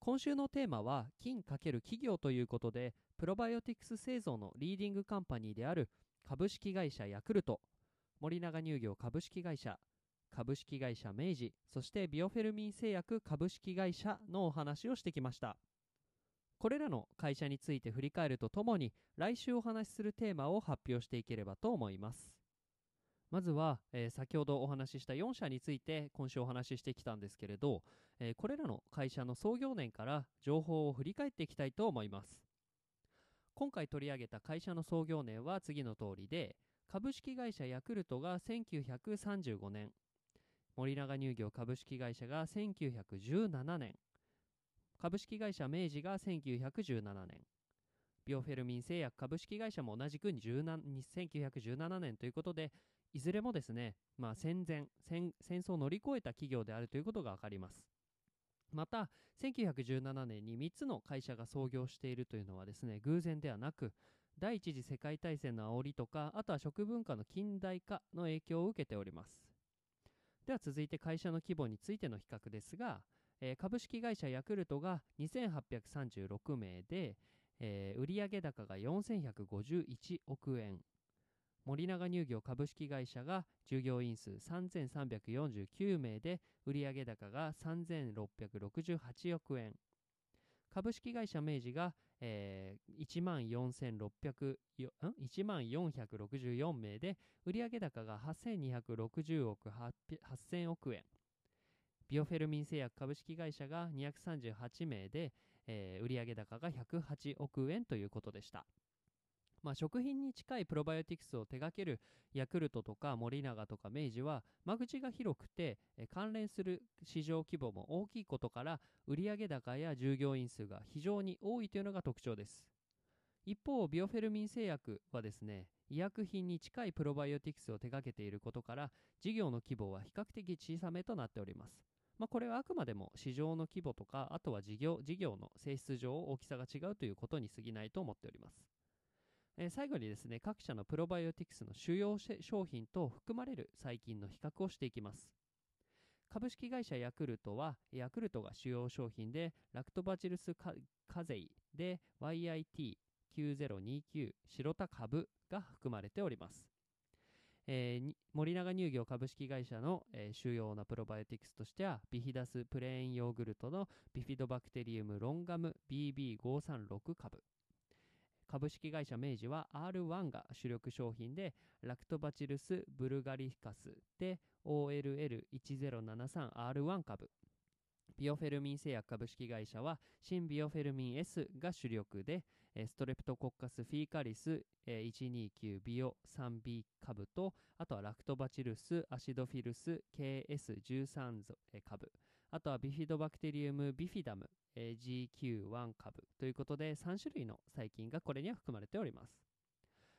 今週のテーマは菌×企業ということでプロバイオティクス製造のリーディングカンパニーである株式会社ヤクルト森永乳業株式会社株式会社明治そしてビオフェルミン製薬株式会社のお話をしてきました。これらの会社について振り返るとともに来週お話しするテーマを発表していければと思います。まずは、えー、先ほどお話しした4社について今週お話ししてきたんですけれど、えー、これらの会社の創業年から情報を振り返っていきたいと思います。今回取り上げた会社の創業年は次の通りで株式会社ヤクルトが1935年。森永乳業株式会社が1917年。株式会社明治が1917年。ビオフェルミン製薬株式会社も同じく1917年ということでいずれもですね、まあ、戦前戦争を乗り越えた企業であるということが分かります。また1917年に3つの会社が創業しているというのはですね偶然ではなく第一次世界大戦の煽りとかあとは食文化の近代化の影響を受けております。では続いて会社の規模についての比較ですが、えー、株式会社ヤクルトが2836名で、えー、売上高が4151億円森永乳業株式会社が従業員数3349名で売上高が3668億円。株式会社明治が、えー、1万4600 1万464名で売上高が8260億8000億円。ビオフェルミン製薬株式会社が238名で、えー、売上高が108億円ということでした。まあ、食品に近いプロバイオティクスを手掛けるヤクルトとか森永とか明治は間口が広くて、関連する市場規模も大きいことから売上高や従業員数が非常に多いというのが特徴です。一方ビオフェルミン製薬はですね医薬品に近いプロバイオティクスを手掛けていることから事業の規模は比較的小さめとなっております。まあ、これはあくまでも市場の規模とかあとは事業事業の性質上大きさが違うということに過ぎないと思っております。え、最後にですね、各社のプロバイオティクスの主要商品と含まれる細菌の比較をしていきます。株式会社ヤクルトは、ヤクルトが主要商品で、ラクトバチルスカゼイで YIT9029 白田株が含まれております。えー、森永乳業株式会社の、えー、主要なプロバイオティクスとしては、ビヒダスプレーンヨーグルトのビフィドバクテリウムロンガム BB536 株。株式会社明治は R1 が主力商品で、ラクトバチルス・ブルガリカスで OLL1073R1 株。ビオフェルミン製薬株式会社は新ビオフェルミン S が主力で、ストレプトコッカスフィーカリス129ビオ 3B 株と、あとはラクトバチルスアシドフィルス KS13 株、あとはビフィドバクテリウムビフィダム GQ1 株ということで3種類の細菌がこれには含まれております。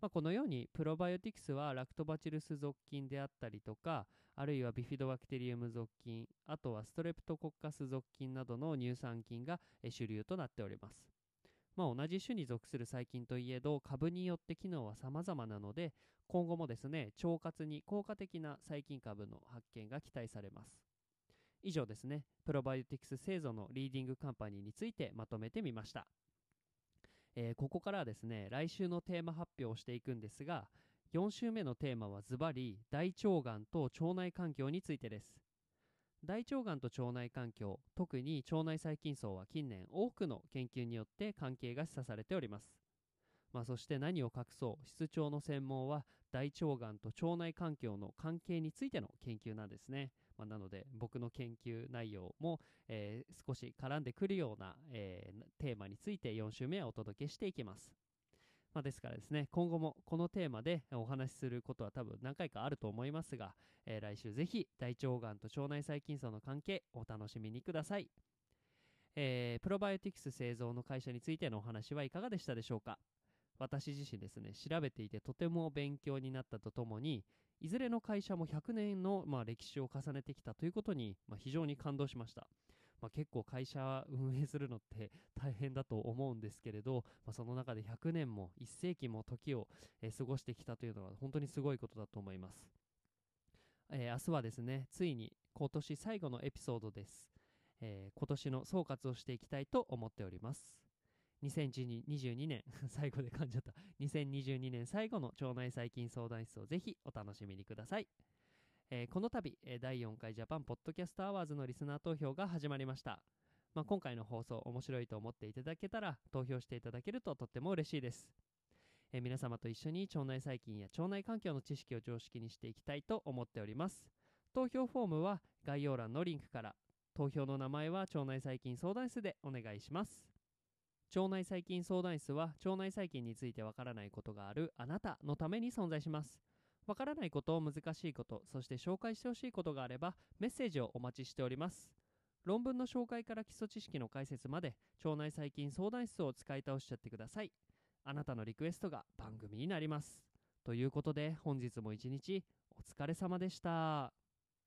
まあ、このようにプロバイオティクスはラクトバチルス属菌であったりとかあるいはビフィドバクテリウム属菌あとはストレプトコッカス属菌などの乳酸菌が主流となっております。まあ、同じ種に属する細菌といえど株によって機能は様々なので今後もですね腸活に効果的な細菌株の発見が期待されます。以上ですね、プロバイオティクス製造のリーディングカンパニーについてまとめてみました。えー、ここからはですね、来週のテーマ発表をしていくんですが、4週目のテーマはズバリ大腸がんと腸内環境についてです。大腸がんと腸内環境、特に腸内細菌層は近年多くの研究によって関係が示唆されております。まあ、そして何を隠そう室長の専門は大腸がんと腸内環境の関係についての研究なんですね。まあ、なので僕の研究内容も、えー、少し絡んでくるような、えー、テーマについて4週目はお届けしていきます。まあ、ですからですね、今後もこのテーマでお話しすることは多分何回かあると思いますが、えー、来週ぜひ大腸がんと腸内細菌層の関係お楽しみにください。えープロバイオティクス製造の会社についてのお話はいかがでしたでしょうか？私自身ですね調べていてとても勉強になったとともにいずれの会社も100年の、まあ、歴史を重ねてきたということに、まあ、非常に感動しました、まあ、結構会社運営するのって 大変だと思うんですけれど、まあ、その中で100年も1世紀も時を、え過ごしてきたというのは本当にすごいことだと思います、えー明日はですねついに今年最後のエピソードです、えー今年の総括をしていきたいと思っております。2022年 最後で噛んじゃった。2022年最後の腸内細菌相談室をぜひお楽しみにください、えーこの度、えー第4回ジャパンポッドキャストアワーズのリスナー投票が始まりました、まあ、今回の放送面白いと思っていただけたら投票していただけるととっても嬉しいです、えー皆様と一緒に腸内細菌や腸内環境の知識を常識にしていきたいと思っております。投票フォームは概要欄のリンクから。投票の名前は腸内細菌相談室でお願いします。腸内細菌相談室は腸内細菌についてわからないことがあるあなたのために存在します。わからないこと難しいことそして紹介してほしいことがあればメッセージをお待ちしております。論文の紹介から基礎知識の解説まで腸内細菌相談室を使い倒しちゃってください。あなたのリクエストが番組になります。ということで本日も一日お疲れ様でした。